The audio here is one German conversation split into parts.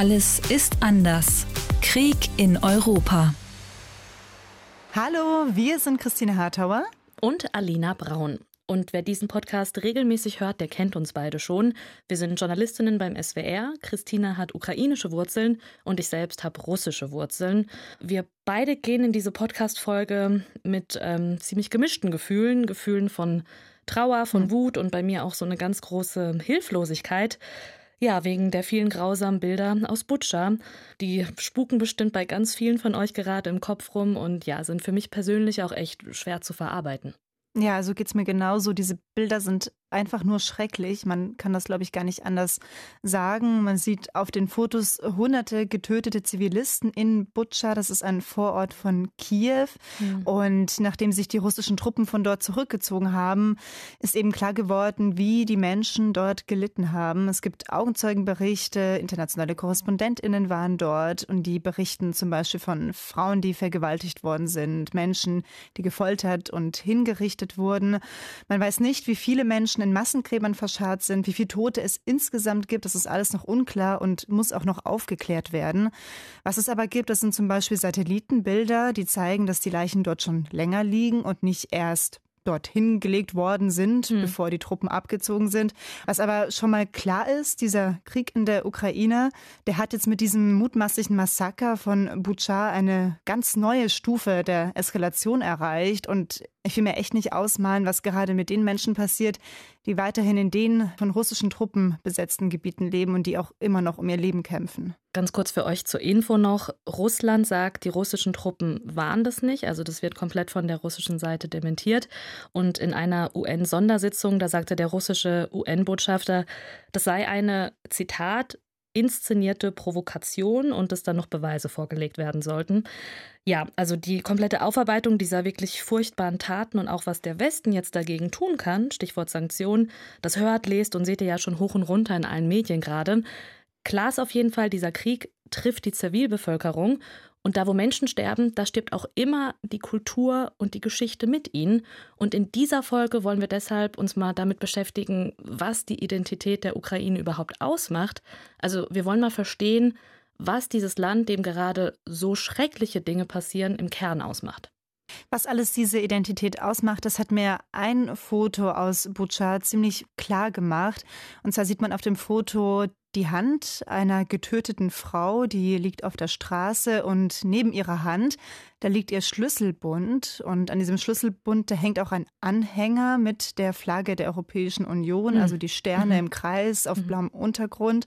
Alles ist anders. Krieg in Europa. Hallo, wir sind Christine Hartauer und Alina Braun. Und wer diesen Podcast regelmäßig hört, der kennt uns beide schon. Wir sind Journalistinnen beim SWR. Christina hat ukrainische Wurzeln und ich selbst habe russische Wurzeln. Wir beide gehen in diese Podcast-Folge mit ähm, ziemlich gemischten Gefühlen, Gefühlen von Trauer, von hm. Wut und bei mir auch so eine ganz große Hilflosigkeit. Ja, wegen der vielen grausamen Bilder aus Butscha. Die spuken bestimmt bei ganz vielen von euch gerade im Kopf rum und ja, sind für mich persönlich auch echt schwer zu verarbeiten. Ja, so es mir genauso. Diese Bilder sind einfach nur schrecklich. Man kann das, glaube ich, gar nicht anders sagen. Man sieht auf den Fotos hunderte getötete Zivilisten in Butscha. Das ist ein Vorort von Kiew. Mhm. Und nachdem sich die russischen Truppen von dort zurückgezogen haben, ist eben klar geworden, wie die Menschen dort gelitten haben. Es gibt Augenzeugenberichte, internationale KorrespondentInnen waren dort und die berichten zum Beispiel von Frauen, die vergewaltigt worden sind, Menschen, die gefoltert und hingerichtet wurden. Man weiß nicht, wie viele Menschen in Massengräbern verscharrt sind, wie viele Tote es insgesamt gibt. Das ist alles noch unklar und muss auch noch aufgeklärt werden. Was es aber gibt, das sind zum Beispiel Satellitenbilder, die zeigen, dass die Leichen dort schon länger liegen und nicht erst dorthin gelegt worden sind, mhm. bevor die Truppen abgezogen sind. Was aber schon mal klar ist, dieser Krieg in der Ukraine, der hat jetzt mit diesem mutmaßlichen Massaker von Bucha eine ganz neue Stufe der Eskalation erreicht und ich will mir echt nicht ausmalen, was gerade mit den Menschen passiert, die weiterhin in den von russischen Truppen besetzten Gebieten leben und die auch immer noch um ihr Leben kämpfen. Ganz kurz für euch zur Info noch. Russland sagt, die russischen Truppen waren das nicht. Also das wird komplett von der russischen Seite dementiert. Und in einer UN-Sondersitzung, da sagte der russische UN-Botschafter, das sei eine, Zitat, inszenierte Provokation und dass dann noch Beweise vorgelegt werden sollten. Ja, also die komplette Aufarbeitung dieser wirklich furchtbaren Taten und auch was der Westen jetzt dagegen tun kann, Stichwort Sanktionen, das hört, lest und seht ihr ja schon hoch und runter in allen Medien gerade. Klar ist auf jeden Fall, dieser Krieg trifft die Zivilbevölkerung und da, wo Menschen sterben, da stirbt auch immer die Kultur und die Geschichte mit ihnen. Und in dieser Folge wollen wir deshalb uns mal damit beschäftigen, was die Identität der Ukraine überhaupt ausmacht. Also wir wollen mal verstehen, was dieses Land, dem gerade so schreckliche Dinge passieren, im Kern ausmacht. Was alles diese Identität ausmacht, das hat mir ein Foto aus Bucha ziemlich klar gemacht. Und zwar sieht man auf dem Foto die Hand einer getöteten Frau, die liegt auf der Straße und neben ihrer Hand, da liegt ihr Schlüsselbund und an diesem Schlüsselbund, da hängt auch ein Anhänger mit der Flagge der Europäischen Union, mhm. also die Sterne mhm. im Kreis auf mhm. blauem Untergrund.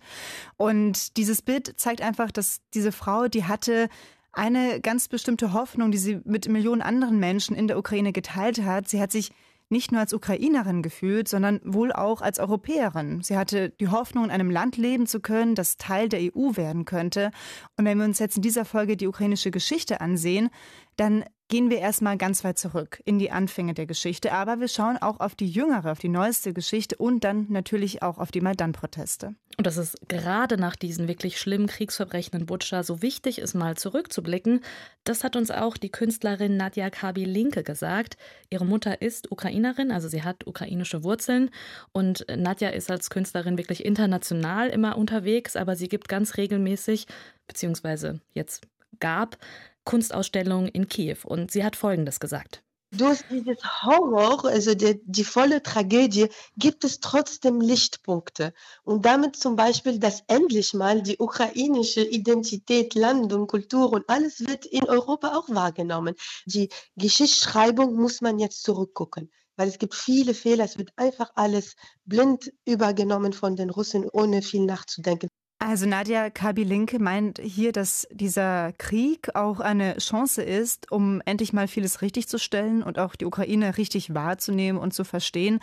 Und dieses Bild zeigt einfach, dass diese Frau, die hatte eine ganz bestimmte Hoffnung, die sie mit Millionen anderen Menschen in der Ukraine geteilt hat. Sie hat sich nicht nur als Ukrainerin gefühlt, sondern wohl auch als Europäerin. Sie hatte die Hoffnung, in einem Land leben zu können, das Teil der EU werden könnte. Und wenn wir uns jetzt in dieser Folge die ukrainische Geschichte ansehen, dann gehen wir erstmal ganz weit zurück in die Anfänge der Geschichte, aber wir schauen auch auf die jüngere, auf die neueste Geschichte und dann natürlich auch auf die Maidan-Proteste. Und dass es gerade nach diesen wirklich schlimmen Kriegsverbrechen in Butscha so wichtig ist, mal zurückzublicken, das hat uns auch die Künstlerin Nadja Kabi-Linke gesagt. Ihre Mutter ist Ukrainerin, also sie hat ukrainische Wurzeln und Nadja ist als Künstlerin wirklich international immer unterwegs, aber sie gibt ganz regelmäßig, beziehungsweise jetzt gab, Kunstausstellung in Kiew. Und sie hat Folgendes gesagt. Durch dieses Horror, also die, die volle Tragödie, gibt es trotzdem Lichtpunkte. Und damit zum Beispiel, dass endlich mal die ukrainische Identität, Land und Kultur und alles wird in Europa auch wahrgenommen. Die Geschichtsschreibung muss man jetzt zurückgucken weil es gibt viele Fehler. Es wird einfach alles blind übergenommen von den Russen, ohne viel nachzudenken. Also Nadja Kabi-Linke meint hier, dass dieser Krieg auch eine Chance ist, um endlich mal vieles richtigzustellen und auch die Ukraine richtig wahrzunehmen und zu verstehen.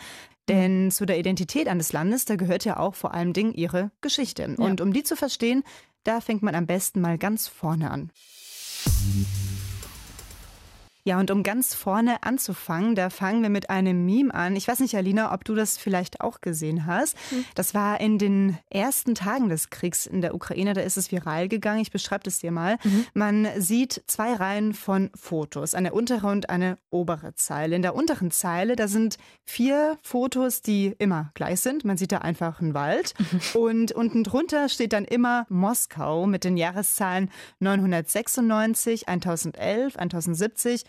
Denn mhm. zu der Identität eines Landes, da gehört ja auch vor allem Dingen ihre Geschichte. Ja. Und um die zu verstehen, da fängt man am besten mal ganz vorne an. Ja, und um ganz vorne anzufangen, da fangen wir mit einem Meme an. Ich weiß nicht, Alina, ob du das vielleicht auch gesehen hast. Hm. Das war in den ersten Tagen des Kriegs in der Ukraine, da ist es viral gegangen. Ich beschreibe es dir mal. Mhm. Man sieht zwei Reihen von Fotos, eine untere und eine obere Zeile. In der unteren Zeile, da sind vier Fotos, die immer gleich sind. Man sieht da einfach einen Wald. Mhm. Und unten drunter steht dann immer Moskau mit den Jahreszahlen 996, 1011, 1070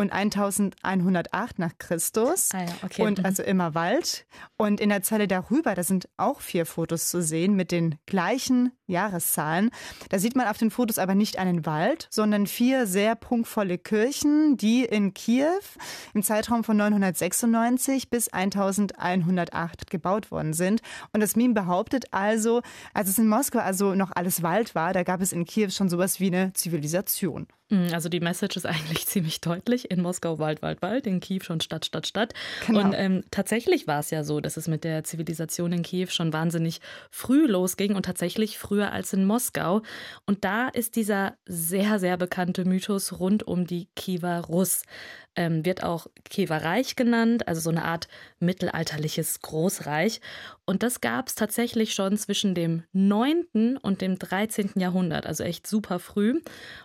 und 1108 nach Christus. Ah ja, okay. Und mhm. also immer Wald. Und in der Zeile darüber, da sind auch vier Fotos zu sehen mit den gleichen Jahreszahlen. Da sieht man auf den Fotos aber nicht einen Wald, sondern vier sehr prunkvolle Kirchen, die in Kiew im Zeitraum von 996 bis 1108 gebaut worden sind. Und das Meme behauptet also, als es in Moskau also noch alles Wald war, da gab es in Kiew schon sowas wie eine Zivilisation. Mm, also die Message ist eigentlich ziemlich deutlich. In Moskau Wald, Wald, Wald, in Kiew schon Stadt, Stadt, Stadt. Genau. Und ähm, tatsächlich war es ja so, dass es mit der Zivilisation in Kiew schon wahnsinnig früh losging und tatsächlich früher als in Moskau. Und da ist dieser sehr, sehr bekannte Mythos rund um die Kiewer Russ ähm, wird auch Kiewer genannt, also so eine Art mittelalterliches Großreich. Und das gab es tatsächlich schon zwischen dem 9. und dem 13. Jahrhundert, also echt super früh.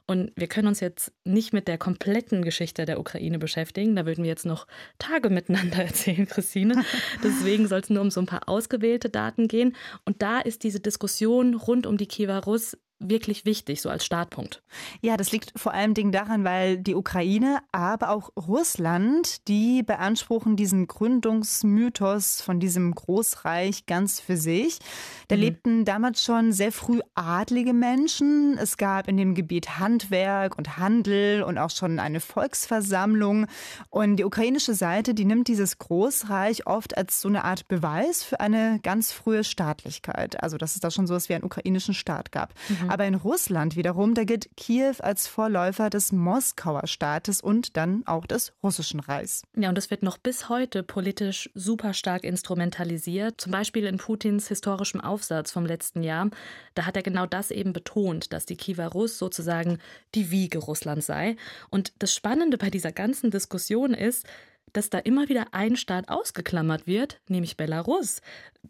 Und wir können uns jetzt nicht mit der kompletten Geschichte der Ukraine beschäftigen. Da würden wir jetzt noch Tage miteinander erzählen, Christine. Deswegen soll es nur um so ein paar ausgewählte Daten gehen. Und da ist diese Diskussion rund um die Kiewer Rus wirklich wichtig, so als Startpunkt? Ja, das liegt vor allem daran, weil die Ukraine, aber auch Russland, die beanspruchen diesen Gründungsmythos von diesem Großreich ganz für sich. Da mhm. lebten damals schon sehr früh adlige Menschen. Es gab in dem Gebiet Handwerk und Handel und auch schon eine Volksversammlung. Und die ukrainische Seite, die nimmt dieses Großreich oft als so eine Art Beweis für eine ganz frühe Staatlichkeit. Also, dass es da schon so etwas wie einen ukrainischen Staat gab. Mhm. Aber in Russland wiederum, da gilt Kiew als Vorläufer des Moskauer Staates und dann auch des russischen Reichs. Ja, und es wird noch bis heute politisch super stark instrumentalisiert. Zum Beispiel in Putins historischem Aufsatz vom letzten Jahr. Da hat er genau das eben betont, dass die Kiewer Russ sozusagen die Wiege Russlands sei. Und das Spannende bei dieser ganzen Diskussion ist, dass da immer wieder ein Staat ausgeklammert wird, nämlich Belarus.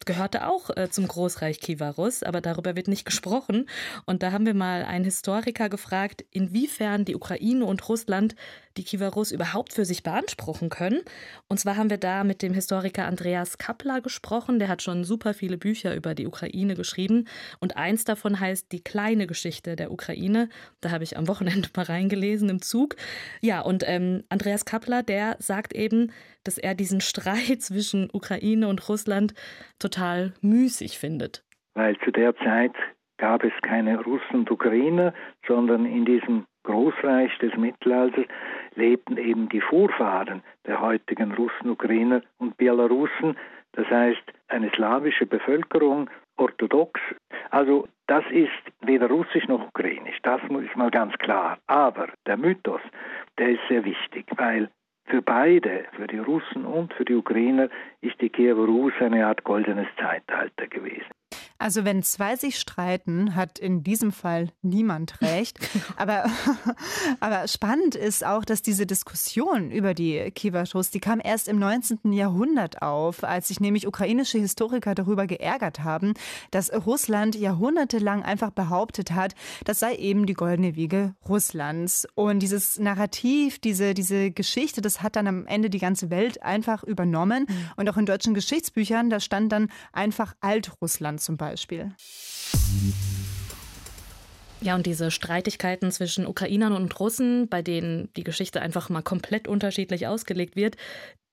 Gehörte auch äh, zum Großreich Kivarus, aber darüber wird nicht gesprochen. Und da haben wir mal einen Historiker gefragt, inwiefern die Ukraine und Russland die Kivarus überhaupt für sich beanspruchen können. Und zwar haben wir da mit dem Historiker Andreas Kappler gesprochen. Der hat schon super viele Bücher über die Ukraine geschrieben. Und eins davon heißt Die kleine Geschichte der Ukraine. Da habe ich am Wochenende mal reingelesen im Zug. Ja, und ähm, Andreas Kappler, der sagt eben, dass er diesen Streit zwischen Ukraine und Russland total müßig findet. Weil zu der Zeit gab es keine Russen und Ukrainer, sondern in diesem Großreich des Mittelalters lebten eben die Vorfahren der heutigen Russen, Ukrainer und Belarussen, das heißt eine slawische Bevölkerung, orthodox. Also das ist weder russisch noch ukrainisch, das ist mal ganz klar. Aber der Mythos, der ist sehr wichtig, weil für beide, für die Russen und für die Ukrainer, ist die Kiewer Rus eine Art goldenes Zeitalter gewesen. Also wenn zwei sich streiten, hat in diesem Fall niemand recht. aber, aber spannend ist auch, dass diese Diskussion über die Kiewer-Schuss, die kam erst im 19. Jahrhundert auf, als sich nämlich ukrainische Historiker darüber geärgert haben, dass Russland jahrhundertelang einfach behauptet hat, das sei eben die goldene Wiege Russlands. Und dieses Narrativ, diese, diese Geschichte, das hat dann am Ende die ganze Welt einfach übernommen. Mhm. Und auch in deutschen Geschichtsbüchern, da stand dann einfach Altrussland zum Beispiel. Beispiel. Ja, und diese Streitigkeiten zwischen Ukrainern und Russen, bei denen die Geschichte einfach mal komplett unterschiedlich ausgelegt wird,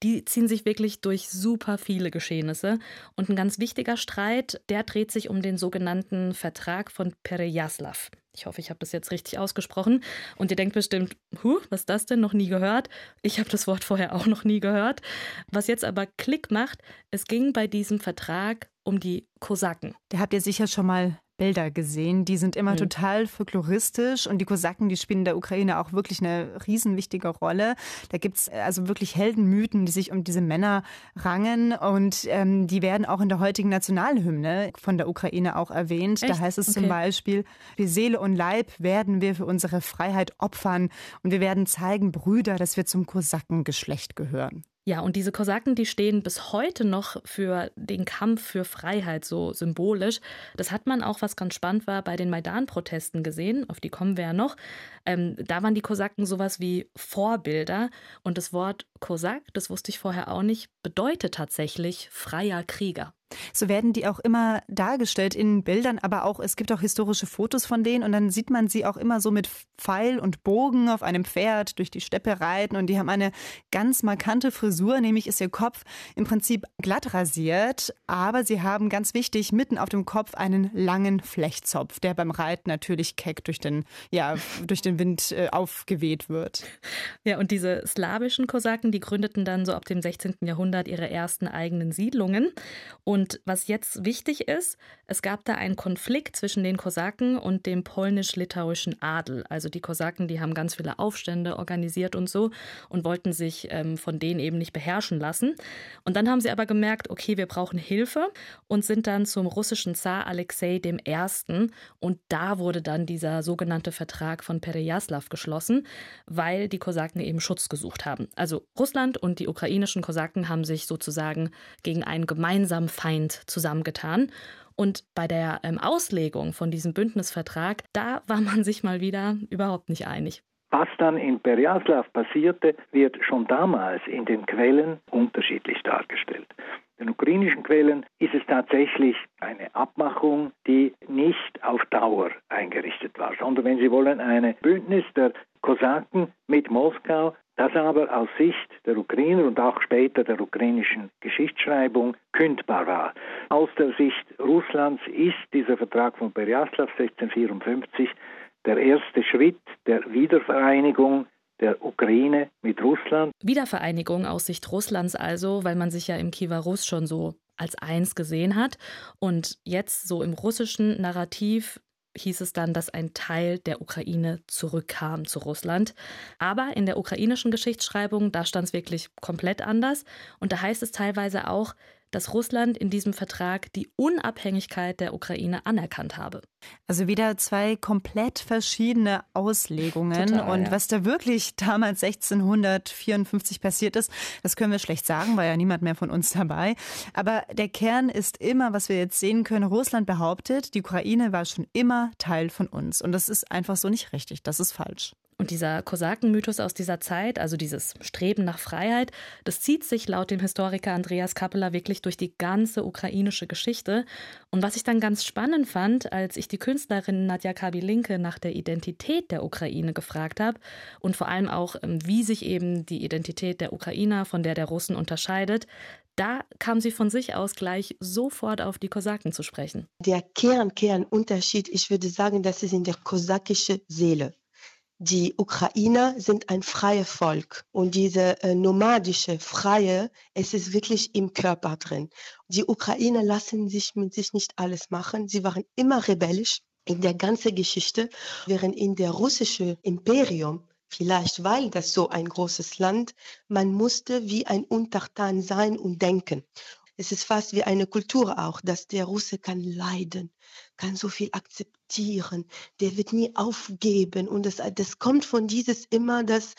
die ziehen sich wirklich durch super viele Geschehnisse. Und ein ganz wichtiger Streit, der dreht sich um den sogenannten Vertrag von Perejaslav. Ich hoffe, ich habe das jetzt richtig ausgesprochen. Und ihr denkt bestimmt, huh, was ist das denn? Noch nie gehört? Ich habe das Wort vorher auch noch nie gehört. Was jetzt aber Klick macht, es ging bei diesem Vertrag um die Kosaken. Der habt ihr sicher schon mal Bilder gesehen. Die sind immer mhm. total folkloristisch und die Kosaken, die spielen in der Ukraine auch wirklich eine riesenwichtige Rolle. Da gibt's äh, also wirklich Heldenmythen, die sich um diese Männer rangen und ähm, die werden auch in der heutigen Nationalhymne von der Ukraine auch erwähnt. Echt? Da heißt es okay. zum Beispiel, wie Seele und Leib werden wir für unsere Freiheit opfern und wir werden zeigen, Brüder, dass wir zum Kosakengeschlecht gehören. Ja, und diese Kosaken, die stehen bis heute noch für den Kampf für Freiheit so symbolisch. Das hat man auch, was ganz spannend war, bei den Maidan-Protesten gesehen, auf die kommen wir ja noch. Ähm, da waren die Kosaken sowas wie Vorbilder und das Wort Kosak, das wusste ich vorher auch nicht, bedeutet tatsächlich freier Krieger. So werden die auch immer dargestellt in Bildern, aber auch es gibt auch historische Fotos von denen und dann sieht man sie auch immer so mit Pfeil und Bogen auf einem Pferd durch die Steppe reiten und die haben eine ganz markante Frisur, nämlich ist ihr Kopf im Prinzip glatt rasiert, aber sie haben ganz wichtig mitten auf dem Kopf einen langen Flechtzopf, der beim Reiten natürlich keck durch den ja durch den Wind äh, aufgeweht wird. Ja, und diese slawischen Kosaken, die gründeten dann so ab dem 16. Jahrhundert ihre ersten eigenen Siedlungen und und was jetzt wichtig ist, es gab da einen Konflikt zwischen den Kosaken und dem polnisch-litauischen Adel. Also die Kosaken, die haben ganz viele Aufstände organisiert und so und wollten sich ähm, von denen eben nicht beherrschen lassen. Und dann haben sie aber gemerkt, okay, wir brauchen Hilfe und sind dann zum russischen Zar Alexei I. Und da wurde dann dieser sogenannte Vertrag von Perejaslav geschlossen, weil die Kosaken eben Schutz gesucht haben. Also Russland und die ukrainischen Kosaken haben sich sozusagen gegen einen gemeinsamen Feind Feind zusammengetan. Und bei der ähm, Auslegung von diesem Bündnisvertrag, da war man sich mal wieder überhaupt nicht einig. Was dann in Perjaslav passierte, wird schon damals in den Quellen unterschiedlich dargestellt. Den ukrainischen Quellen ist es tatsächlich eine Abmachung, die nicht auf Dauer eingerichtet war, sondern wenn Sie wollen, ein Bündnis der Kosaken mit Moskau, das aber aus Sicht der Ukrainer und auch später der ukrainischen Geschichtsschreibung kündbar war. Aus der Sicht Russlands ist dieser Vertrag von Perjaslav 1654 der erste Schritt der Wiedervereinigung der Ukraine mit Russland. Wiedervereinigung aus Sicht Russlands also, weil man sich ja im Kiewer Russ schon so als eins gesehen hat. Und jetzt so im russischen Narrativ hieß es dann, dass ein Teil der Ukraine zurückkam zu Russland. Aber in der ukrainischen Geschichtsschreibung, da stand es wirklich komplett anders. Und da heißt es teilweise auch, dass Russland in diesem Vertrag die Unabhängigkeit der Ukraine anerkannt habe. Also wieder zwei komplett verschiedene Auslegungen. Total, und ja. was da wirklich damals 1654 passiert ist, das können wir schlecht sagen, war ja niemand mehr von uns dabei. Aber der Kern ist immer, was wir jetzt sehen können, Russland behauptet, die Ukraine war schon immer Teil von uns. Und das ist einfach so nicht richtig. Das ist falsch. Und dieser Kosakenmythos aus dieser Zeit, also dieses Streben nach Freiheit, das zieht sich laut dem Historiker Andreas Kappeler wirklich durch die ganze ukrainische Geschichte. Und was ich dann ganz spannend fand, als ich die Künstlerin Nadja Kabilinke nach der Identität der Ukraine gefragt habe und vor allem auch, ähm, wie sich eben die Identität der Ukrainer von der der Russen unterscheidet, da kam sie von sich aus gleich sofort auf die Kosaken zu sprechen. Der Kern, Kernunterschied, ich würde sagen, das ist in der kosakische Seele die Ukrainer sind ein freies Volk und diese äh, nomadische, freie, es ist wirklich im Körper drin. Die Ukrainer lassen sich mit sich nicht alles machen. Sie waren immer rebellisch in der ganzen Geschichte, während in der russische Imperium Vielleicht weil das so ein großes Land, man musste wie ein Untertan sein und denken. Es ist fast wie eine Kultur auch, dass der Russe kann leiden, kann so viel akzeptieren, der wird nie aufgeben. Und das, das kommt von dieses immer, dass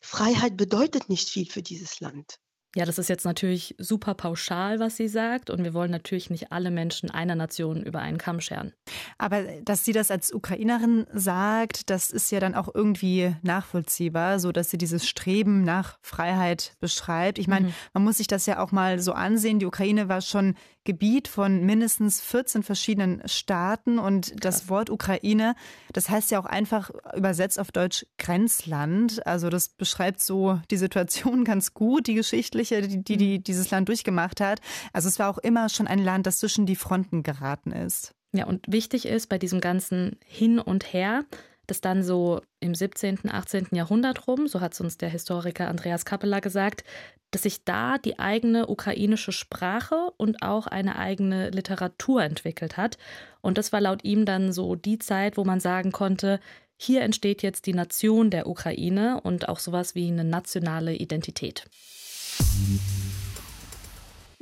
Freiheit bedeutet nicht viel für dieses Land. Ja, das ist jetzt natürlich super pauschal, was sie sagt. Und wir wollen natürlich nicht alle Menschen einer Nation über einen Kamm scheren. Aber dass sie das als Ukrainerin sagt, das ist ja dann auch irgendwie nachvollziehbar, so dass sie dieses Streben nach Freiheit beschreibt. Ich meine, mhm. man muss sich das ja auch mal so ansehen. Die Ukraine war schon Gebiet von mindestens 14 verschiedenen Staaten und Krass. das Wort Ukraine, das heißt ja auch einfach übersetzt auf Deutsch Grenzland. Also das beschreibt so die Situation ganz gut, die geschichtliche, die, die, die mhm. dieses Land durchgemacht hat. Also es war auch immer schon ein Land, das zwischen die Fronten geraten ist. Ja, und wichtig ist bei diesem ganzen Hin und Her, dass dann so im 17., 18. Jahrhundert rum, so hat es uns der Historiker Andreas Kappeler gesagt, dass sich da die eigene ukrainische Sprache und auch eine eigene Literatur entwickelt hat. Und das war laut ihm dann so die Zeit, wo man sagen konnte, hier entsteht jetzt die Nation der Ukraine und auch sowas wie eine nationale Identität.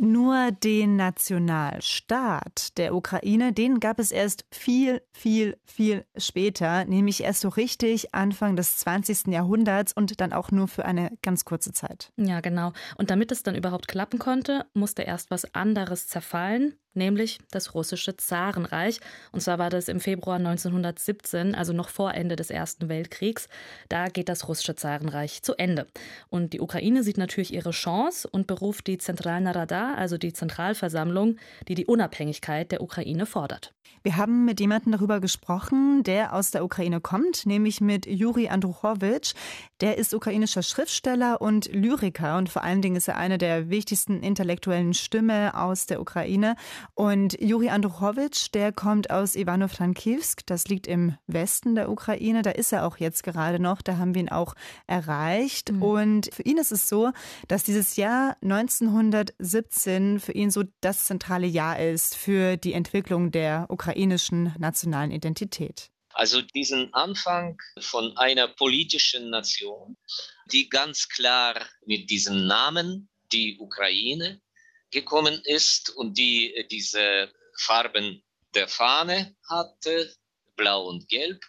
Nur den Nationalstaat der Ukraine, den gab es erst viel, viel, viel später, nämlich erst so richtig Anfang des 20. Jahrhunderts und dann auch nur für eine ganz kurze Zeit. Ja, genau. Und damit es dann überhaupt klappen konnte, musste erst was anderes zerfallen, nämlich das russische Zarenreich. Und zwar war das im Februar 1917, also noch vor Ende des Ersten Weltkriegs. Da geht das russische Zarenreich zu Ende. Und die Ukraine sieht natürlich ihre Chance und beruft die Zentralna Rada, also die Zentralversammlung, die die Unabhängigkeit der Ukraine fordert. Wir haben mit jemandem darüber gesprochen, der aus der Ukraine kommt, nämlich mit Juri Andruchowitsch. Der ist ukrainischer Schriftsteller und Lyriker und vor allen Dingen ist er eine der wichtigsten intellektuellen Stimme aus der Ukraine. Und Juri Andruchowitsch, der kommt aus Ivano-Frankivsk, das liegt im Westen der Ukraine. Da ist er auch jetzt gerade noch, da haben wir ihn auch erreicht. Mhm. Und für ihn ist es so, dass dieses Jahr 1917 für ihn so das zentrale Jahr ist für die Entwicklung der ukrainischen nationalen Identität. Also diesen Anfang von einer politischen Nation, die ganz klar mit diesem Namen, die Ukraine, gekommen ist und die äh, diese Farben der Fahne hatte, blau und gelb,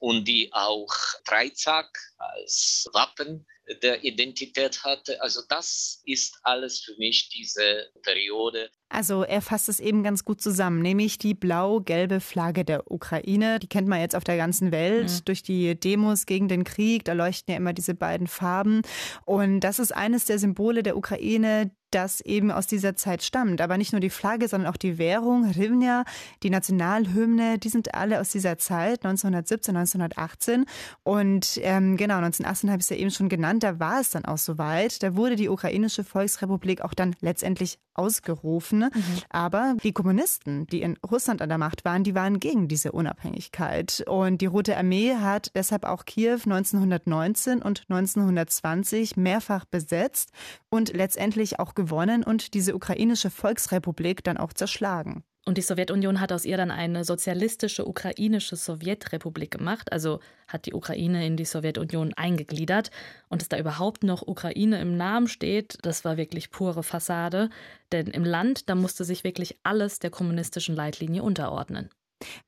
und die auch Dreizack als Wappen der Identität hatte. Also das ist alles für mich diese Periode. Also er fasst es eben ganz gut zusammen, nämlich die blau-gelbe Flagge der Ukraine. Die kennt man jetzt auf der ganzen Welt mhm. durch die Demos gegen den Krieg. Da leuchten ja immer diese beiden Farben. Und das ist eines der Symbole der Ukraine, das eben aus dieser Zeit stammt. Aber nicht nur die Flagge, sondern auch die Währung, Rivnia, die Nationalhymne, die sind alle aus dieser Zeit, 1917, 1918. Und ähm, genau, 1918 habe ich es ja eben schon genannt, da war es dann auch soweit. Da wurde die ukrainische Volksrepublik auch dann letztendlich ausgerufen. Mhm. Aber die Kommunisten, die in Russland an der Macht waren, die waren gegen diese Unabhängigkeit. Und die Rote Armee hat deshalb auch Kiew 1919 und 1920 mehrfach besetzt und letztendlich auch gewonnen und diese ukrainische Volksrepublik dann auch zerschlagen. Und die Sowjetunion hat aus ihr dann eine sozialistische ukrainische Sowjetrepublik gemacht, also hat die Ukraine in die Sowjetunion eingegliedert. Und dass da überhaupt noch Ukraine im Namen steht, das war wirklich pure Fassade. Denn im Land, da musste sich wirklich alles der kommunistischen Leitlinie unterordnen.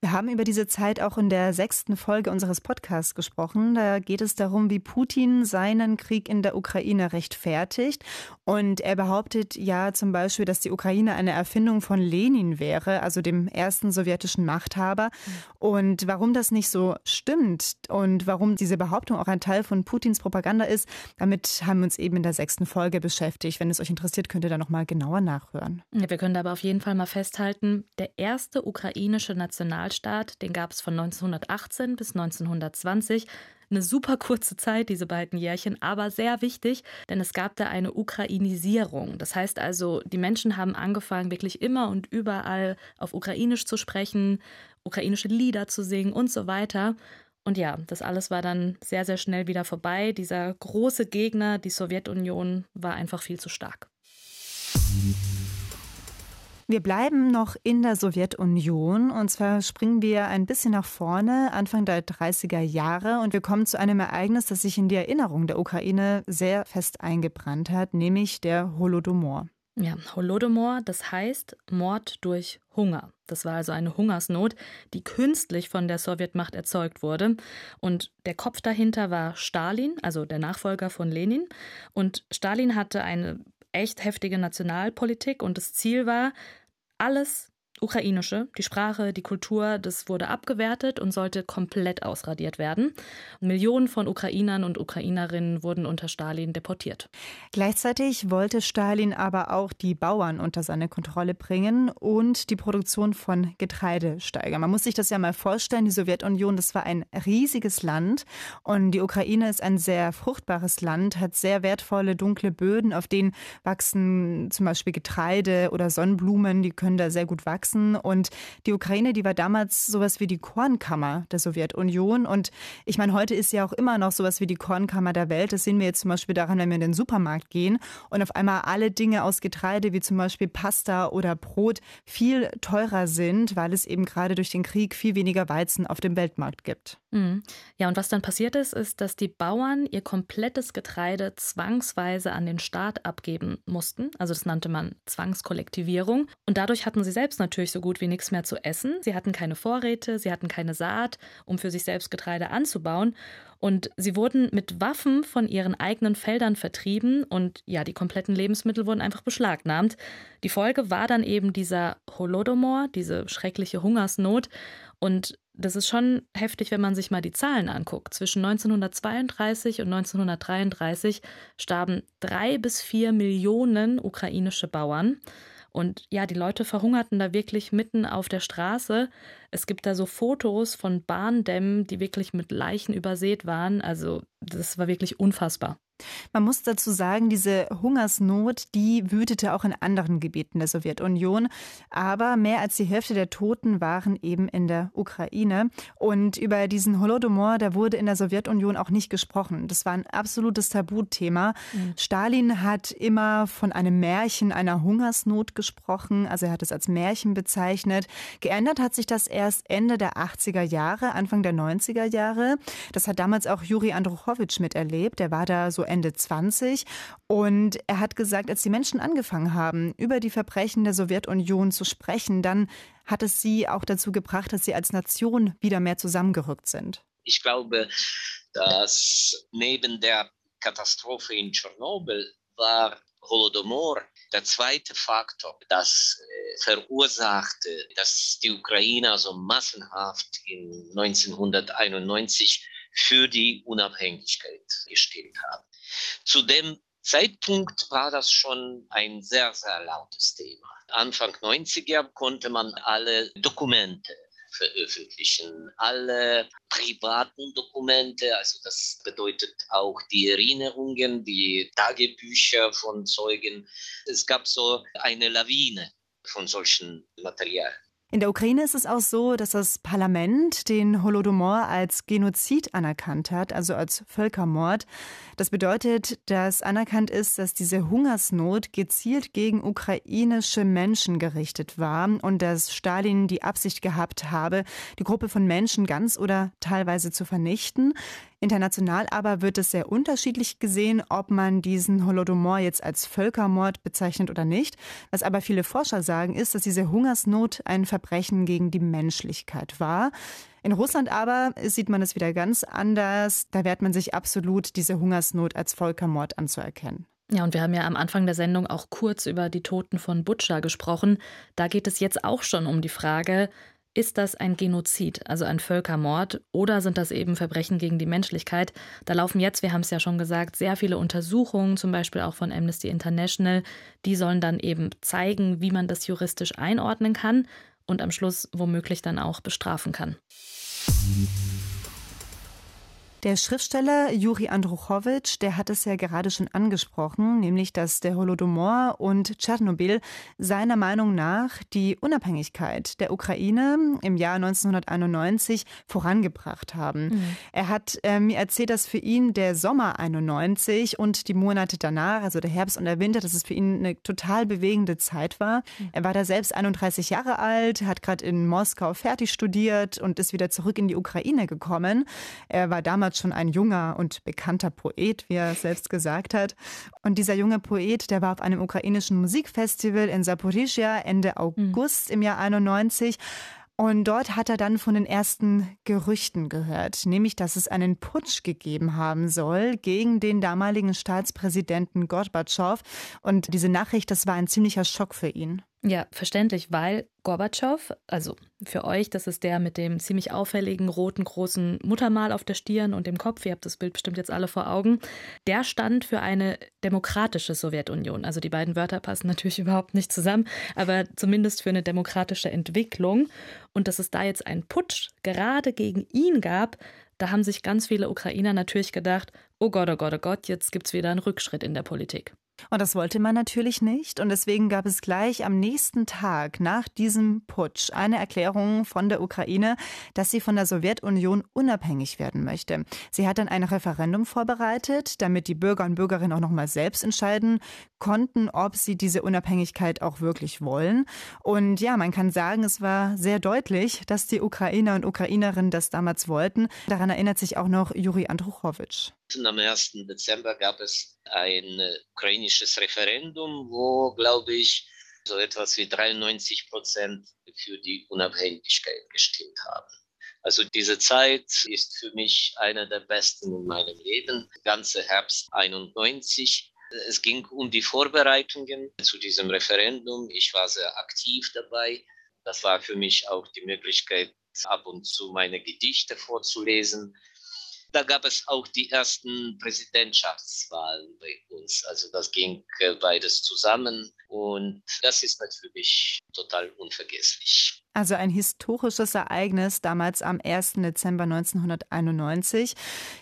Wir haben über diese Zeit auch in der sechsten Folge unseres Podcasts gesprochen. Da geht es darum, wie Putin seinen Krieg in der Ukraine rechtfertigt. Und er behauptet ja zum Beispiel, dass die Ukraine eine Erfindung von Lenin wäre, also dem ersten sowjetischen Machthaber. Und warum das nicht so stimmt und warum diese Behauptung auch ein Teil von Putins Propaganda ist, damit haben wir uns eben in der sechsten Folge beschäftigt. Wenn es euch interessiert, könnt ihr da nochmal genauer nachhören. Ja, wir können aber auf jeden Fall mal festhalten, der erste ukrainische National Nationalstaat, den gab es von 1918 bis 1920. Eine super kurze Zeit, diese beiden Jährchen, aber sehr wichtig, denn es gab da eine Ukrainisierung. Das heißt also, die Menschen haben angefangen, wirklich immer und überall auf Ukrainisch zu sprechen, ukrainische Lieder zu singen und so weiter. Und ja, das alles war dann sehr, sehr schnell wieder vorbei. Dieser große Gegner, die Sowjetunion, war einfach viel zu stark. Wir bleiben noch in der Sowjetunion und zwar springen wir ein bisschen nach vorne, Anfang der 30er Jahre und wir kommen zu einem Ereignis, das sich in die Erinnerung der Ukraine sehr fest eingebrannt hat, nämlich der Holodomor. Ja, Holodomor, das heißt Mord durch Hunger. Das war also eine Hungersnot, die künstlich von der Sowjetmacht erzeugt wurde. Und der Kopf dahinter war Stalin, also der Nachfolger von Lenin. Und Stalin hatte eine echt heftige Nationalpolitik und das Ziel war, alles ukrainische, die Sprache, die Kultur, das wurde abgewertet und sollte komplett ausradiert werden. Millionen von Ukrainern und Ukrainerinnen wurden unter Stalin deportiert. Gleichzeitig wollte Stalin aber auch die Bauern unter seine Kontrolle bringen und die Produktion von Getreide steigern. Man muss sich das ja mal vorstellen, die Sowjetunion, das war ein riesiges Land und die Ukraine ist ein sehr fruchtbares Land, hat sehr wertvolle dunkle Böden, auf denen wachsen zum Beispiel Getreide oder Sonnenblumen, die können da sehr gut wachsen aufgewachsen und die Ukraine, die war damals sowas wie die Kornkammer der Sowjetunion und ich meine, heute ist ja auch immer noch sowas wie die Kornkammer der Welt. Das sehen wir jetzt zum Beispiel daran, wenn wir in den Supermarkt gehen und auf einmal alle Dinge aus Getreide wie zum Beispiel Pasta oder Brot viel teurer sind, weil es eben gerade durch den Krieg viel weniger Weizen auf dem Weltmarkt gibt. Mhm. Ja, und was dann passiert ist, ist, dass die Bauern ihr komplettes Getreide zwangsweise an den Staat abgeben mussten. Also das nannte man Zwangskollektivierung. Und dadurch hatten sie selbst natürlich so gut wie nichts mehr zu essen. Sie hatten keine Vorräte, sie hatten keine Saat, um für sich selbst Getreide anzubauen. Und sie wurden mit Waffen von ihren eigenen Feldern vertrieben und ja, die kompletten Lebensmittel wurden einfach beschlagnahmt. Die Folge war dann eben dieser Holodomor, diese schreckliche Hungersnot. Und das ist schon heftig, wenn man sich mal die Zahlen anguckt. Zwischen 1932 und 1933 starben drei bis vier Millionen ukrainische Bauern. Und ja, die Leute verhungerten da wirklich mitten auf der Straße. Es gibt da so Fotos von Bahndämmen, die wirklich mit Leichen übersät waren. Also das war wirklich unfassbar. Man muss dazu sagen, diese Hungersnot, die wütete auch in anderen Gebieten der Sowjetunion. Aber mehr als die Hälfte der Toten waren eben in der Ukraine. Und über diesen Holodomor, da wurde in der Sowjetunion auch nicht gesprochen. Das war ein absolutes Tabuthema. Mhm. Stalin hat immer von einem Märchen einer Hungersnot gesprochen. Also er hat es als Märchen bezeichnet. Geändert hat sich das erst Ende der 80er Jahre, Anfang der 90er Jahre. Das hat damals auch Juri Andruchowitsch miterlebt. Der war da so Ende 20. Und er hat gesagt, als die Menschen angefangen haben, über die Verbrechen der Sowjetunion zu sprechen, dann hat es sie auch dazu gebracht, dass sie als Nation wieder mehr zusammengerückt sind. Ich glaube, dass neben der Katastrophe in Tschernobyl war Holodomor der zweite Faktor, das äh, verursachte, dass die Ukrainer so massenhaft in 1991 für die Unabhängigkeit gestimmt haben. Zu dem Zeitpunkt war das schon ein sehr, sehr lautes Thema. Anfang 90er konnte man alle Dokumente veröffentlichen, alle privaten Dokumente, also das bedeutet auch die Erinnerungen, die Tagebücher von Zeugen. Es gab so eine Lawine von solchen Materialien. In der Ukraine ist es auch so, dass das Parlament den Holodomor als Genozid anerkannt hat, also als Völkermord. Das bedeutet, dass anerkannt ist, dass diese Hungersnot gezielt gegen ukrainische Menschen gerichtet war und dass Stalin die Absicht gehabt habe, die Gruppe von Menschen ganz oder teilweise zu vernichten. International aber wird es sehr unterschiedlich gesehen, ob man diesen Holodomor jetzt als Völkermord bezeichnet oder nicht. Was aber viele Forscher sagen, ist, dass diese Hungersnot ein Verbrechen gegen die Menschlichkeit war. In Russland aber sieht man es wieder ganz anders. Da wehrt man sich absolut, diese Hungersnot als Völkermord anzuerkennen. Ja, und wir haben ja am Anfang der Sendung auch kurz über die Toten von Butscha gesprochen. Da geht es jetzt auch schon um die Frage, ist das ein Genozid, also ein Völkermord, oder sind das eben Verbrechen gegen die Menschlichkeit? Da laufen jetzt, wir haben es ja schon gesagt, sehr viele Untersuchungen, zum Beispiel auch von Amnesty International. Die sollen dann eben zeigen, wie man das juristisch einordnen kann und am Schluss womöglich dann auch bestrafen kann. Der Schriftsteller Juri Andruchowitsch, der hat es ja gerade schon angesprochen, nämlich dass der Holodomor und Tschernobyl seiner Meinung nach die Unabhängigkeit der Ukraine im Jahr 1991 vorangebracht haben. Mhm. Er hat äh, mir erzählt, dass für ihn der Sommer 91 und die Monate danach, also der Herbst und der Winter, dass es für ihn eine total bewegende Zeit war. Mhm. Er war da selbst 31 Jahre alt, hat gerade in Moskau fertig studiert und ist wieder zurück in die Ukraine gekommen. Er war damals damals schon ein junger und bekannter Poet, wie er selbst gesagt hat. Und dieser junge Poet, der war auf einem ukrainischen Musikfestival in Saporizhia Ende August mhm. im Jahr 91. Und dort hat er dann von den ersten Gerüchten gehört, nämlich dass es einen Putsch gegeben haben soll gegen den damaligen Staatspräsidenten Gorbatschow. Und diese Nachricht, das war ein ziemlicher Schock für ihn. Ja, verständlich, weil Gorbatschow, also für euch, das ist der mit dem ziemlich auffälligen roten großen Muttermal auf der Stirn und dem Kopf, ihr habt das Bild bestimmt jetzt alle vor Augen, der stand für eine demokratische Sowjetunion. Also die beiden Wörter passen natürlich überhaupt nicht zusammen, aber zumindest für eine demokratische Entwicklung. Und dass es da jetzt einen Putsch gerade gegen ihn gab, da haben sich ganz viele Ukrainer natürlich gedacht, oh Gott, oh Gott, oh Gott, jetzt gibt es wieder einen Rückschritt in der Politik. Und das wollte man natürlich nicht. Und deswegen gab es gleich am nächsten Tag nach diesem Putsch eine Erklärung von der Ukraine, dass sie von der Sowjetunion unabhängig werden möchte. Sie hat dann ein Referendum vorbereitet, damit die Bürger und Bürgerinnen auch noch mal selbst entscheiden konnten, ob sie diese Unabhängigkeit auch wirklich wollen. Und ja, man kann sagen, es war sehr deutlich, dass die Ukrainer und Ukrainerinnen das damals wollten. Daran erinnert sich auch noch Juri Andruchowitsch. Am 1. Dezember gab es ein äh, ukrainisches Referendum, wo, glaube ich, so etwas wie 93 Prozent für die Unabhängigkeit gestimmt haben. Also diese Zeit ist für mich eine der besten in meinem Leben. Ganze Herbst 91. Es ging um die Vorbereitungen zu diesem Referendum. Ich war sehr aktiv dabei. Das war für mich auch die Möglichkeit, ab und zu meine Gedichte vorzulesen. Da gab es auch die ersten Präsidentschaftswahlen bei uns. Also das ging äh, beides zusammen und das ist natürlich total unvergesslich. Also ein historisches Ereignis damals am 1. Dezember 1991.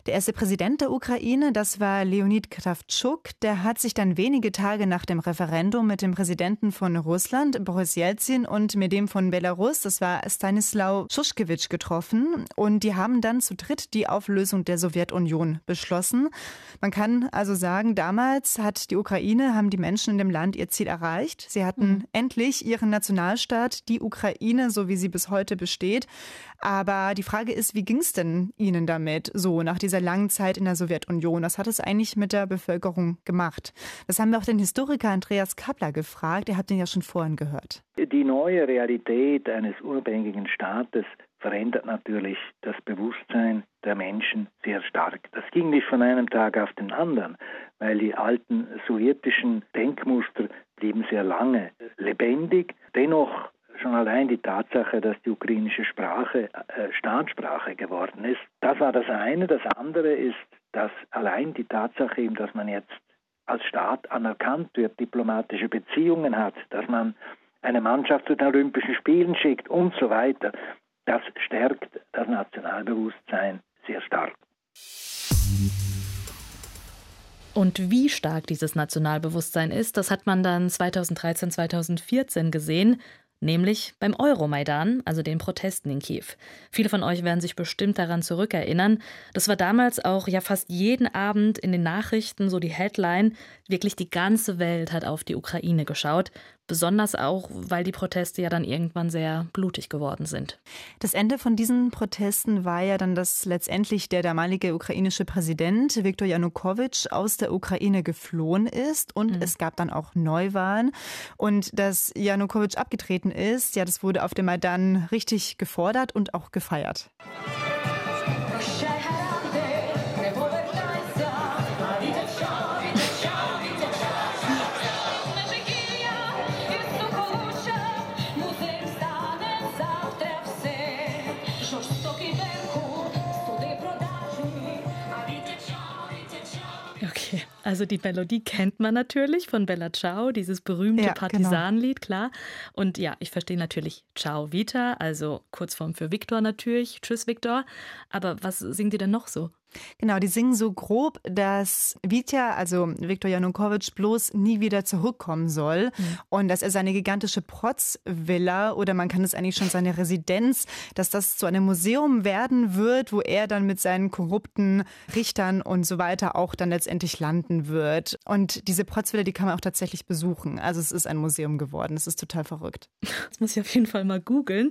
Der erste Präsident der Ukraine, das war Leonid Kravtschuk, der hat sich dann wenige Tage nach dem Referendum mit dem Präsidenten von Russland, Boris Jelzin, und mit dem von Belarus, das war Stanislaw Schuschkewitsch, getroffen. Und die haben dann zu dritt die Auflösung der Sowjetunion beschlossen. Man kann also sagen, damals hat die Ukraine, haben die Menschen in dem Land ihr Ziel erreicht. Sie hatten mhm. endlich ihren Nationalstaat, die Ukraine Ukraine, so wie sie bis heute besteht. Aber die Frage ist, wie ging es denn Ihnen damit, so nach dieser langen Zeit in der Sowjetunion? Was hat es eigentlich mit der Bevölkerung gemacht? Das haben wir auch den Historiker Andreas Kappler gefragt. Ihr habt den ja schon vorhin gehört. Die neue Realität eines unabhängigen Staates verändert natürlich das Bewusstsein der Menschen sehr stark. Das ging nicht von einem Tag auf den anderen, weil die alten sowjetischen Denkmuster blieben sehr lange lebendig. Dennoch schon allein die Tatsache, dass die ukrainische Sprache äh, Staatssprache geworden ist. Das war das eine. Das andere ist, dass allein die Tatsache eben, dass man jetzt als Staat anerkannt wird, diplomatische Beziehungen hat, dass man eine Mannschaft zu den Olympischen Spielen schickt und so weiter, das stärkt das Nationalbewusstsein sehr stark. Und wie stark dieses Nationalbewusstsein ist, das hat man dann 2013, 2014 gesehen, nämlich beim Euromaidan, also den Protesten in Kiew. Viele von euch werden sich bestimmt daran zurückerinnern. Das war damals auch ja fast jeden Abend in den Nachrichten so die Headline. Wirklich die ganze Welt hat auf die Ukraine geschaut. Besonders auch, weil die Proteste ja dann irgendwann sehr blutig geworden sind. Das Ende von diesen Protesten war ja dann, dass letztendlich der damalige ukrainische Präsident Viktor Janukowitsch aus der Ukraine geflohen ist und mhm. es gab dann auch Neuwahlen. Und dass Janukowitsch abgetreten ist, ja, das wurde auf dem Maidan richtig gefordert und auch gefeiert. Also die Melodie kennt man natürlich von Bella Ciao, dieses berühmte ja. Partisanenlied, genau. klar. Und ja, ich verstehe natürlich Ciao Vita, also Kurzform für Viktor natürlich. Tschüss Viktor. Aber was singt ihr denn noch so? Genau, die singen so grob, dass Vitya, also Viktor Janukowitsch, bloß nie wieder zurückkommen soll mhm. und dass er seine gigantische Protzvilla oder man kann es eigentlich schon seine Residenz, dass das zu einem Museum werden wird, wo er dann mit seinen korrupten Richtern und so weiter auch dann letztendlich landen wird. Und diese Protzvilla, die kann man auch tatsächlich besuchen. Also es ist ein Museum geworden. Es ist total verrückt. Das muss ich auf jeden Fall mal googeln.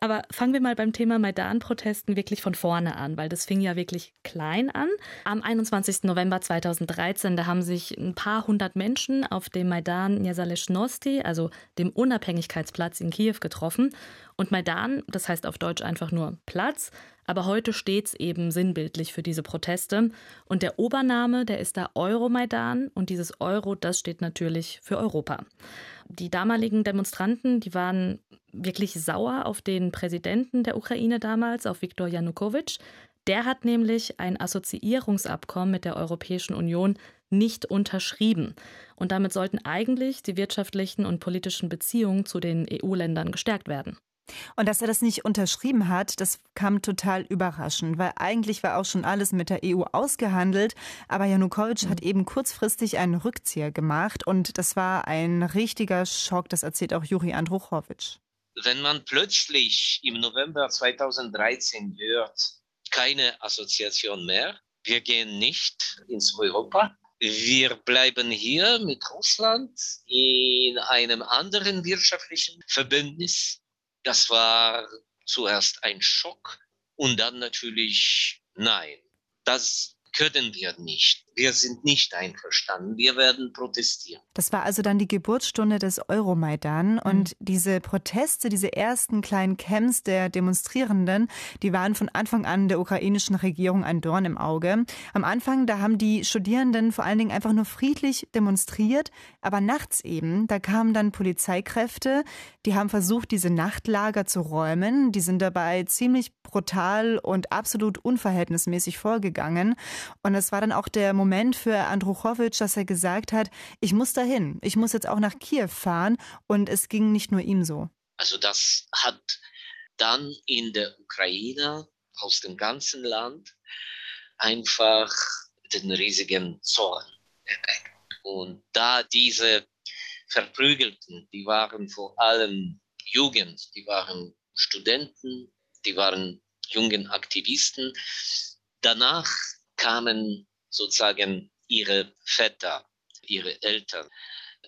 Aber fangen wir mal beim Thema Maidan-Protesten wirklich von vorne an, weil das fing ja wirklich klar klein an. Am 21. November 2013, da haben sich ein paar hundert Menschen auf dem Maidan Niezalezhnosti, also dem Unabhängigkeitsplatz in Kiew, getroffen. Und Maidan, das heißt auf Deutsch einfach nur Platz, aber heute steht es eben sinnbildlich für diese Proteste. Und der Obername, der ist da Euromaidan und dieses Euro, das steht natürlich für Europa. Die damaligen Demonstranten, die waren wirklich sauer auf den Präsidenten der Ukraine damals, auf Viktor Janukowitsch. Der hat nämlich ein Assoziierungsabkommen mit der Europäischen Union nicht unterschrieben. Und damit sollten eigentlich die wirtschaftlichen und politischen Beziehungen zu den EU-Ländern gestärkt werden. Und dass er das nicht unterschrieben hat, das kam total überraschend, weil eigentlich war auch schon alles mit der EU ausgehandelt, aber Janukowitsch mhm. hat eben kurzfristig einen Rückzieher gemacht und das war ein richtiger Schock, das erzählt auch Juri Andruchowitsch. Wenn man plötzlich im November 2013 hört, keine Assoziation mehr, wir gehen nicht ins Europa, wir bleiben hier mit Russland in einem anderen wirtschaftlichen Verbündnis. Das war zuerst ein Schock und dann natürlich nein. Das können wir nicht. Wir sind nicht einverstanden. Wir werden protestieren. Das war also dann die Geburtsstunde des Euromaidan. Mhm. Und diese Proteste, diese ersten kleinen Camps der Demonstrierenden, die waren von Anfang an der ukrainischen Regierung ein Dorn im Auge. Am Anfang, da haben die Studierenden vor allen Dingen einfach nur friedlich demonstriert. Aber nachts eben, da kamen dann Polizeikräfte, die haben versucht, diese Nachtlager zu räumen. Die sind dabei ziemlich brutal und absolut unverhältnismäßig vorgegangen. Und es war dann auch der Moment für Andruchowitsch, dass er gesagt hat, ich muss dahin, ich muss jetzt auch nach Kiew fahren. Und es ging nicht nur ihm so. Also das hat dann in der Ukraine aus dem ganzen Land einfach den riesigen Zorn erweckt. Und da diese Verprügelten, die waren vor allem Jugend, die waren Studenten, die waren jungen Aktivisten. Danach kamen sozusagen ihre Väter, ihre Eltern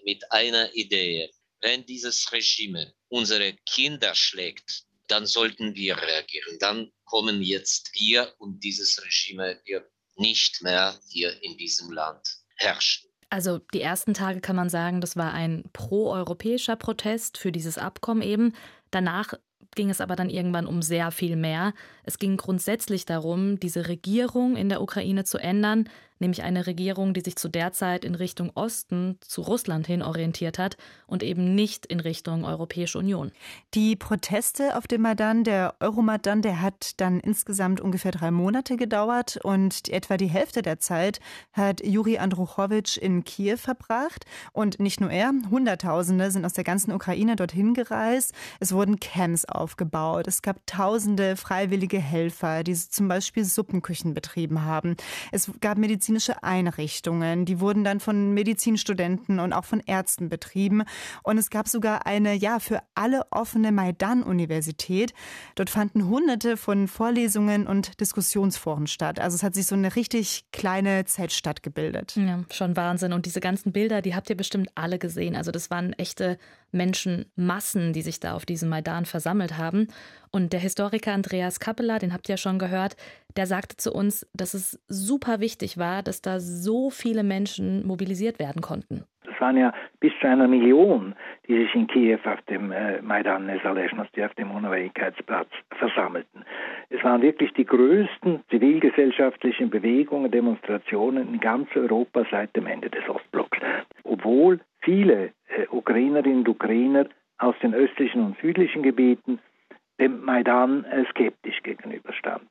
mit einer Idee, wenn dieses Regime unsere Kinder schlägt, dann sollten wir reagieren. Dann kommen jetzt wir und dieses Regime wird nicht mehr hier in diesem Land herrschen. Also die ersten Tage kann man sagen, das war ein proeuropäischer Protest für dieses Abkommen eben. Danach ging es aber dann irgendwann um sehr viel mehr. Es ging grundsätzlich darum, diese Regierung in der Ukraine zu ändern, nämlich eine Regierung, die sich zu der Zeit in Richtung Osten, zu Russland hin orientiert hat und eben nicht in Richtung Europäische Union. Die Proteste auf dem Maidan, der Euromaidan, der hat dann insgesamt ungefähr drei Monate gedauert und etwa die Hälfte der Zeit hat Juri Andruchowitsch in Kiew verbracht. Und nicht nur er, Hunderttausende sind aus der ganzen Ukraine dorthin gereist. Es wurden Camps aufgebaut. Es gab tausende freiwillige Helfer, die zum Beispiel Suppenküchen betrieben haben. Es gab Medizin medizinische Einrichtungen. Die wurden dann von Medizinstudenten und auch von Ärzten betrieben. Und es gab sogar eine, ja, für alle offene Maidan-Universität. Dort fanden hunderte von Vorlesungen und Diskussionsforen statt. Also es hat sich so eine richtig kleine Zeltstadt gebildet. Ja, schon Wahnsinn. Und diese ganzen Bilder, die habt ihr bestimmt alle gesehen. Also das waren echte Menschenmassen, die sich da auf diesem Maidan versammelt haben. Und der Historiker Andreas Kappeler, den habt ihr ja schon gehört, der sagte zu uns, dass es super wichtig war, dass da so viele Menschen mobilisiert werden konnten. Es waren ja bis zu einer Million, die sich in Kiew auf dem äh, Maidan Nesalezhnosti, auf dem Unabhängigkeitsplatz versammelten. Es waren wirklich die größten zivilgesellschaftlichen Bewegungen, Demonstrationen in ganz Europa seit dem Ende des Ostblocks. Obwohl viele äh, Ukrainerinnen und Ukrainer aus den östlichen und südlichen Gebieten dem Maidan äh, skeptisch gegenüberstand.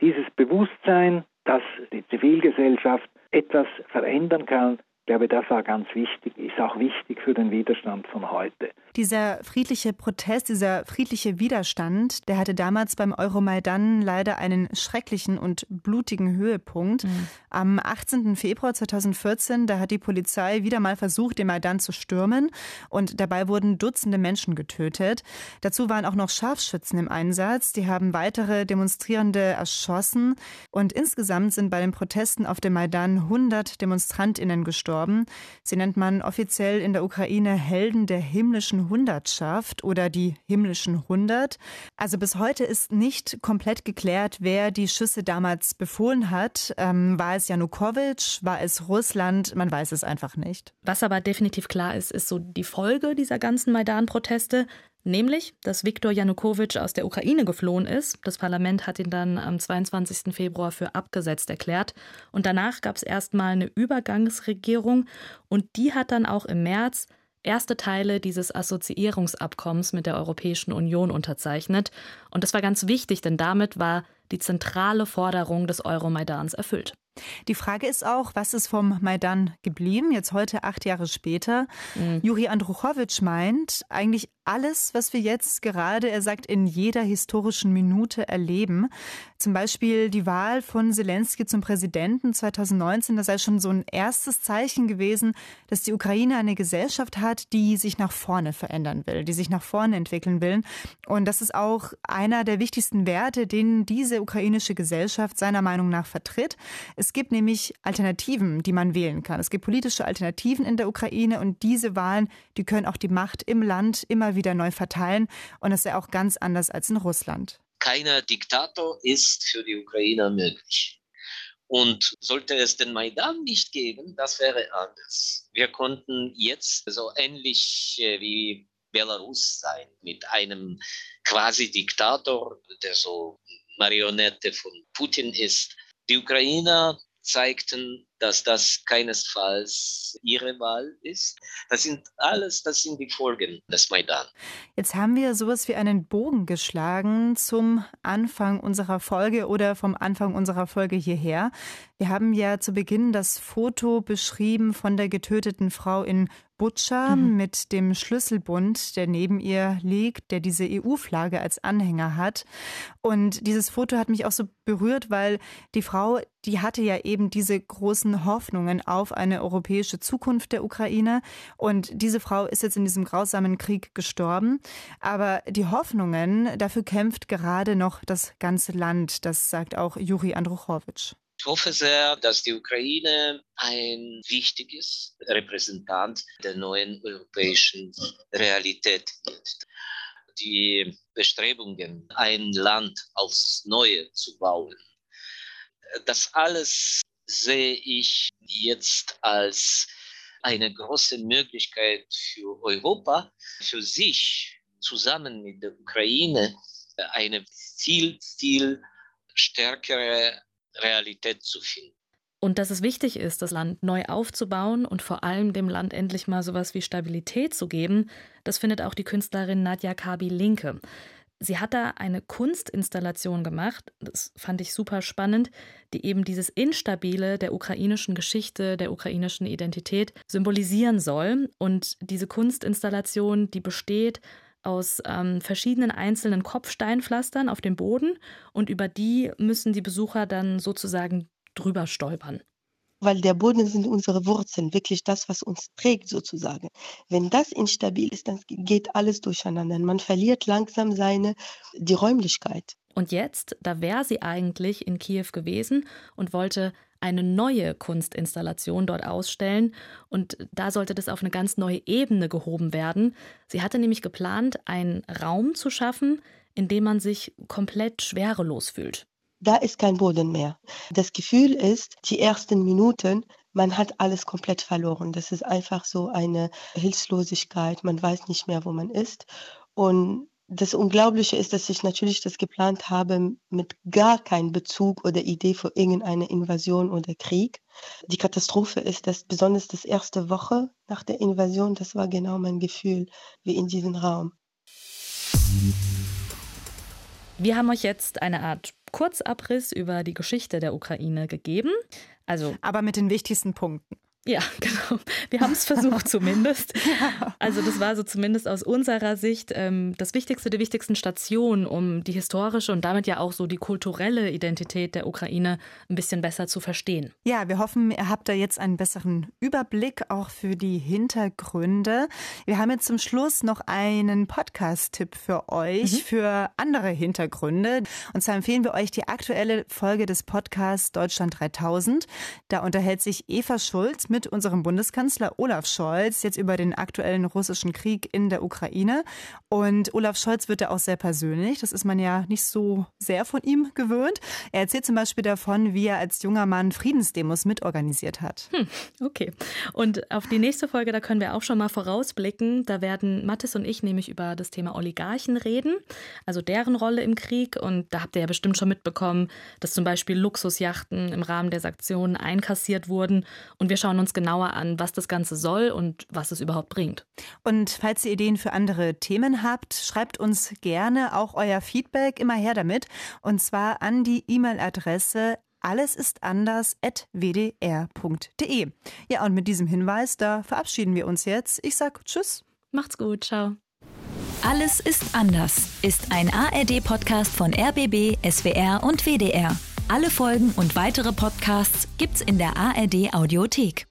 Dieses Bewusstsein, dass die Zivilgesellschaft etwas verändern kann, glaube, das war ganz wichtig, ist auch wichtig für den Widerstand von heute. Dieser friedliche Protest, dieser friedliche Widerstand, der hatte damals beim Euromaidan leider einen schrecklichen und blutigen Höhepunkt. Mhm. Am 18. Februar 2014, da hat die Polizei wieder mal versucht, den Maidan zu stürmen und dabei wurden Dutzende Menschen getötet. Dazu waren auch noch Scharfschützen im Einsatz, die haben weitere Demonstrierende erschossen und insgesamt sind bei den Protesten auf dem Maidan 100 Demonstrantinnen gestorben gestorben. Sie nennt man offiziell in der Ukraine Helden der himmlischen Hundertschaft oder die himmlischen Hundert. Also bis heute ist nicht komplett geklärt, wer die Schüsse damals befohlen hat. Ähm, war es Janukowitsch? War es Russland? Man weiß es einfach nicht. Was aber definitiv klar ist, ist so die Folge dieser ganzen Maidan-Proteste. Nämlich, dass Viktor Janukowitsch aus der Ukraine geflohen ist. Das Parlament hat ihn dann am 22. Februar für abgesetzt erklärt. Und danach gab es erstmal eine Übergangsregierung. Und die hat dann auch im März erste Teile dieses Assoziierungsabkommens mit der Europäischen Union unterzeichnet. Und das war ganz wichtig, denn damit war die zentrale Forderung des Euromaidans erfüllt. Die Frage ist auch, was ist vom Maidan geblieben, jetzt heute acht Jahre später? Mhm. Juri Andruchowitsch meint, eigentlich alles, was wir jetzt gerade, er sagt, in jeder historischen Minute erleben. Zum Beispiel die Wahl von Zelensky zum Präsidenten 2019, das sei schon so ein erstes Zeichen gewesen, dass die Ukraine eine Gesellschaft hat, die sich nach vorne verändern will, die sich nach vorne entwickeln will. Und das ist auch einer der wichtigsten Werte, den diese ukrainische Gesellschaft seiner Meinung nach vertritt. Es gibt nämlich Alternativen, die man wählen kann. Es gibt politische Alternativen in der Ukraine und diese Wahlen, die können auch die Macht im Land immer wieder neu verteilen. Und das ist ja auch ganz anders als in Russland keiner Diktator ist für die Ukrainer möglich. Und sollte es den Maidan nicht geben, das wäre anders. Wir konnten jetzt so ähnlich äh, wie Belarus sein, mit einem quasi Diktator, der so Marionette von Putin ist. Die Ukrainer zeigten, dass das keinesfalls ihre Wahl ist. Das sind alles, das sind die Folgen des Maidan. Jetzt haben wir sowas wie einen Bogen geschlagen zum Anfang unserer Folge oder vom Anfang unserer Folge hierher. Wir haben ja zu Beginn das Foto beschrieben von der getöteten Frau in Butscha mhm. mit dem Schlüsselbund, der neben ihr liegt, der diese EU-Flagge als Anhänger hat. Und dieses Foto hat mich auch so berührt, weil die Frau, die hatte ja eben diese großen Hoffnungen auf eine europäische Zukunft der Ukraine. Und diese Frau ist jetzt in diesem grausamen Krieg gestorben. Aber die Hoffnungen, dafür kämpft gerade noch das ganze Land. Das sagt auch Juri Andruchowitsch. Ich hoffe sehr, dass die Ukraine ein wichtiges Repräsentant der neuen europäischen Realität wird. Die Bestrebungen, ein Land aufs Neue zu bauen, das alles sehe ich jetzt als eine große Möglichkeit für Europa, für sich zusammen mit der Ukraine eine viel, viel stärkere Realität zu finden. Und dass es wichtig ist, das Land neu aufzubauen und vor allem dem Land endlich mal sowas wie Stabilität zu geben, das findet auch die Künstlerin Nadja Kabi-Linke. Sie hat da eine Kunstinstallation gemacht, das fand ich super spannend, die eben dieses Instabile der ukrainischen Geschichte, der ukrainischen Identität symbolisieren soll. Und diese Kunstinstallation, die besteht aus ähm, verschiedenen einzelnen Kopfsteinpflastern auf dem Boden und über die müssen die Besucher dann sozusagen drüber stolpern. Weil der Boden sind unsere Wurzeln, wirklich das, was uns trägt sozusagen. Wenn das instabil ist, dann geht alles durcheinander. Man verliert langsam seine, die Räumlichkeit. Und jetzt, da wäre sie eigentlich in Kiew gewesen und wollte eine neue Kunstinstallation dort ausstellen und da sollte das auf eine ganz neue Ebene gehoben werden. Sie hatte nämlich geplant, einen Raum zu schaffen, in dem man sich komplett schwerelos fühlt. Da ist kein Boden mehr. Das Gefühl ist, die ersten Minuten, man hat alles komplett verloren. Das ist einfach so eine Hilflosigkeit. Man weiß nicht mehr, wo man ist. Und das Unglaubliche ist, dass ich natürlich das geplant habe mit gar keinem Bezug oder Idee für irgendeine Invasion oder Krieg. Die Katastrophe ist, dass besonders das erste Woche nach der Invasion, das war genau mein Gefühl wie in diesem Raum. Wir haben euch jetzt eine Art Kurzabriss über die Geschichte der Ukraine gegeben. Also, aber mit den wichtigsten Punkten. Ja, genau. Wir haben es versucht zumindest. Also das war so zumindest aus unserer Sicht ähm, das Wichtigste, die wichtigsten Stationen, um die historische und damit ja auch so die kulturelle Identität der Ukraine ein bisschen besser zu verstehen. Ja, wir hoffen, ihr habt da jetzt einen besseren Überblick auch für die Hintergründe. Wir haben jetzt zum Schluss noch einen Podcast-Tipp für euch, mhm. für andere Hintergründe. Und zwar empfehlen wir euch die aktuelle Folge des Podcasts Deutschland 3000. Da unterhält sich Eva Schulz mit unserem Bundeskanzler Olaf Scholz jetzt über den aktuellen russischen Krieg in der Ukraine. Und Olaf Scholz wird da auch sehr persönlich. Das ist man ja nicht so sehr von ihm gewöhnt. Er erzählt zum Beispiel davon, wie er als junger Mann Friedensdemos mitorganisiert hat. Hm, okay. Und auf die nächste Folge, da können wir auch schon mal vorausblicken. Da werden Mathis und ich nämlich über das Thema Oligarchen reden, also deren Rolle im Krieg. Und da habt ihr ja bestimmt schon mitbekommen, dass zum Beispiel Luxusjachten im Rahmen der Sanktionen einkassiert wurden. Und wir schauen uns genauer an, was das Ganze soll und was es überhaupt bringt. Und falls ihr Ideen für andere Themen habt, schreibt uns gerne auch euer Feedback immer her damit. Und zwar an die E-Mail-Adresse alles ist anders at wdr.de. Ja, und mit diesem Hinweis, da verabschieden wir uns jetzt. Ich sag Tschüss. Macht's gut. Ciao. Alles ist anders ist ein ARD-Podcast von RBB, SWR und WDR. Alle Folgen und weitere Podcasts gibt's in der ARD Audiothek.